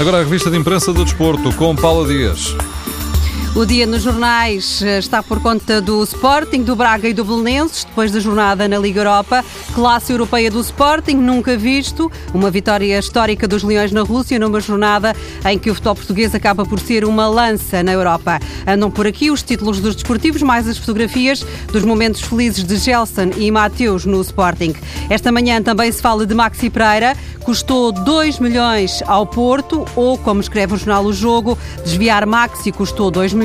Agora a revista de imprensa do desporto com Paula Dias. O dia nos jornais eh, está por conta do Sporting, do Braga e do Belenenses, depois da jornada na Liga Europa. Classe europeia do Sporting, nunca visto. Uma vitória histórica dos Leões na Rússia, numa jornada em que o futebol português acaba por ser uma lança na Europa. Andam por aqui os títulos dos desportivos, mais as fotografias dos momentos felizes de Gelson e Mateus no Sporting. Esta manhã também se fala de Maxi Pereira, custou 2 milhões ao Porto, ou, como escreve o jornal O Jogo, desviar Maxi custou 2 milhões,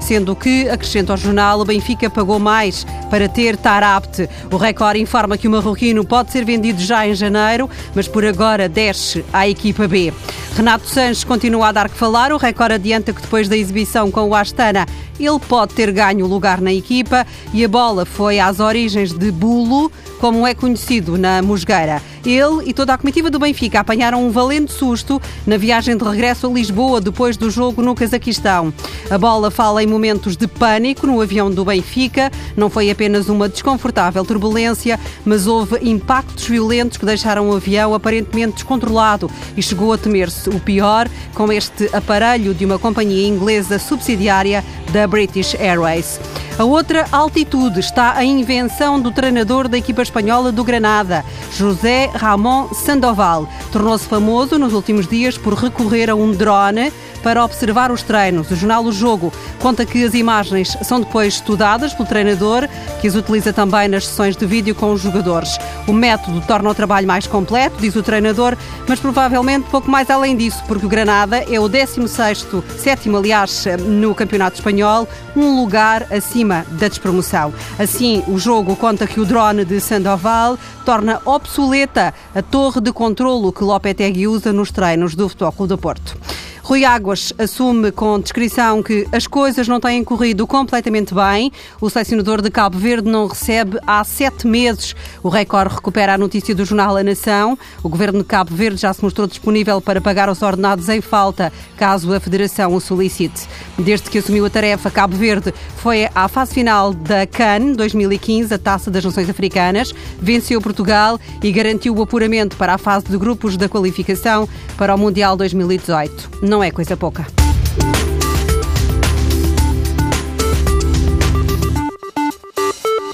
sendo que, acrescenta ao jornal, o Benfica pagou mais para ter Tarapte. O Record informa que o marroquino pode ser vendido já em janeiro, mas por agora desce à equipa B. Renato Sanches continua a dar que falar. O Record adianta que depois da exibição com o Astana, ele pode ter ganho lugar na equipa e a bola foi às origens de Bulo, como é conhecido na Musgueira. Ele e toda a comitiva do Benfica apanharam um valente susto na viagem de regresso a Lisboa depois do jogo no Cazaquistão. A bola fala em momentos de pânico no avião do Benfica. Não foi apenas uma desconfortável turbulência, mas houve impactos violentos que deixaram o avião aparentemente descontrolado e chegou a temer-se o pior com este aparelho de uma companhia inglesa subsidiária da British Airways. A outra altitude está a invenção do treinador da equipa espanhola do Granada, José Ramón Sandoval. Tornou-se famoso nos últimos dias por recorrer a um drone para observar os treinos. O jornal O Jogo conta que as imagens são depois estudadas pelo treinador, que as utiliza também nas sessões de vídeo com os jogadores. O método torna o trabalho mais completo, diz o treinador, mas provavelmente pouco mais além disso, porque o Granada é o 16º, sétimo aliás, no Campeonato Espanhol, um lugar acima da despromoção. Assim, o jogo conta que o drone de Sandoval torna obsoleta a torre de controlo que Lopetegui usa nos treinos do Futebol Clube do Porto. Rui Águas assume com descrição que as coisas não têm corrido completamente bem. O selecionador de Cabo Verde não recebe há sete meses. O Record recupera a notícia do jornal A Nação. O governo de Cabo Verde já se mostrou disponível para pagar os ordenados em falta, caso a Federação o solicite. Desde que assumiu a tarefa, Cabo Verde foi à fase final da CAN 2015, a Taça das Nações Africanas, venceu Portugal e garantiu o apuramento para a fase de grupos da qualificação para o Mundial 2018 não é coisa pouca.